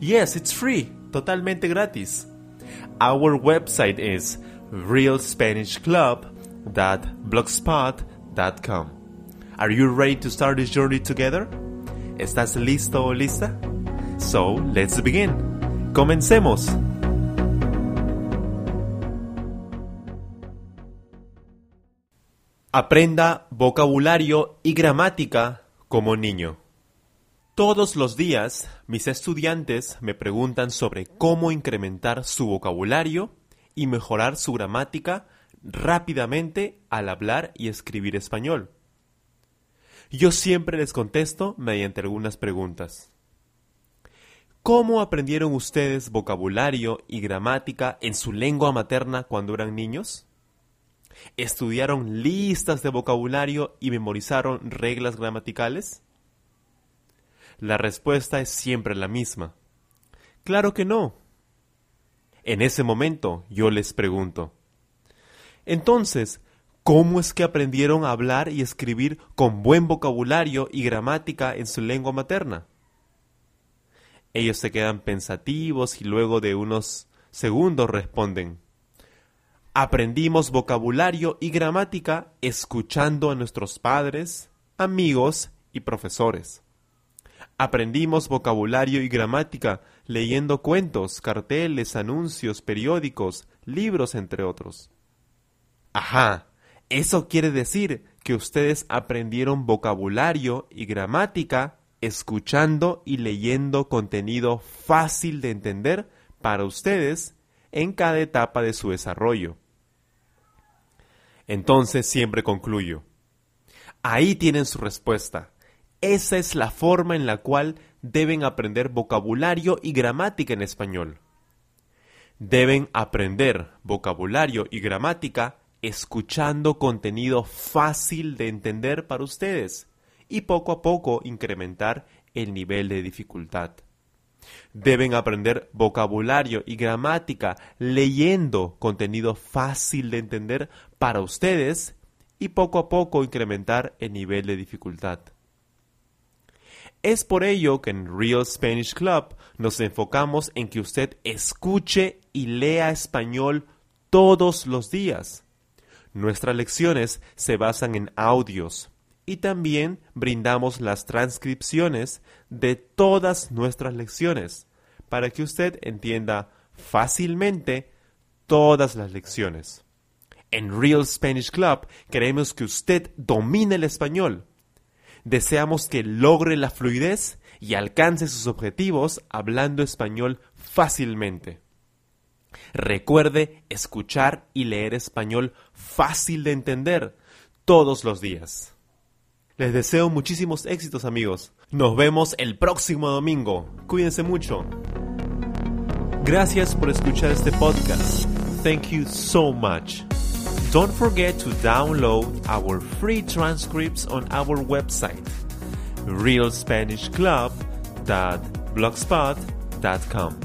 Yes, it's free, totalmente gratis. Our website is realspanishclub.blogspot.com. Are you ready to start this journey together? ¿Estás listo o lista? So, let's begin. Comencemos. Aprenda vocabulario y gramática como niño. Todos los días mis estudiantes me preguntan sobre cómo incrementar su vocabulario y mejorar su gramática rápidamente al hablar y escribir español. Yo siempre les contesto mediante algunas preguntas. ¿Cómo aprendieron ustedes vocabulario y gramática en su lengua materna cuando eran niños? ¿Estudiaron listas de vocabulario y memorizaron reglas gramaticales? La respuesta es siempre la misma. Claro que no. En ese momento yo les pregunto. Entonces, ¿cómo es que aprendieron a hablar y escribir con buen vocabulario y gramática en su lengua materna? Ellos se quedan pensativos y luego de unos segundos responden. Aprendimos vocabulario y gramática escuchando a nuestros padres, amigos y profesores. Aprendimos vocabulario y gramática leyendo cuentos, carteles, anuncios, periódicos, libros, entre otros. Ajá, eso quiere decir que ustedes aprendieron vocabulario y gramática escuchando y leyendo contenido fácil de entender para ustedes en cada etapa de su desarrollo. Entonces siempre concluyo. Ahí tienen su respuesta. Esa es la forma en la cual deben aprender vocabulario y gramática en español. Deben aprender vocabulario y gramática escuchando contenido fácil de entender para ustedes y poco a poco incrementar el nivel de dificultad. Deben aprender vocabulario y gramática leyendo contenido fácil de entender para ustedes y poco a poco incrementar el nivel de dificultad. Es por ello que en Real Spanish Club nos enfocamos en que usted escuche y lea español todos los días. Nuestras lecciones se basan en audios y también brindamos las transcripciones de todas nuestras lecciones para que usted entienda fácilmente todas las lecciones. En Real Spanish Club queremos que usted domine el español deseamos que logre la fluidez y alcance sus objetivos hablando español fácilmente. Recuerde escuchar y leer español fácil de entender todos los días. Les deseo muchísimos éxitos amigos. Nos vemos el próximo domingo. Cuídense mucho. Gracias por escuchar este podcast. Thank you so much. Don't forget to download our free transcripts on our website, realspanishclub.blogspot.com.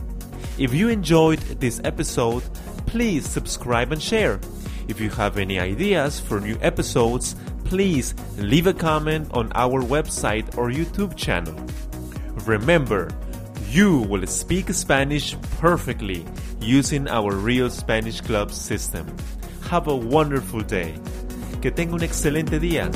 If you enjoyed this episode, please subscribe and share. If you have any ideas for new episodes, please leave a comment on our website or YouTube channel. Remember, you will speak Spanish perfectly using our Real Spanish Club system. Have a wonderful day. Que tenga un excelente día.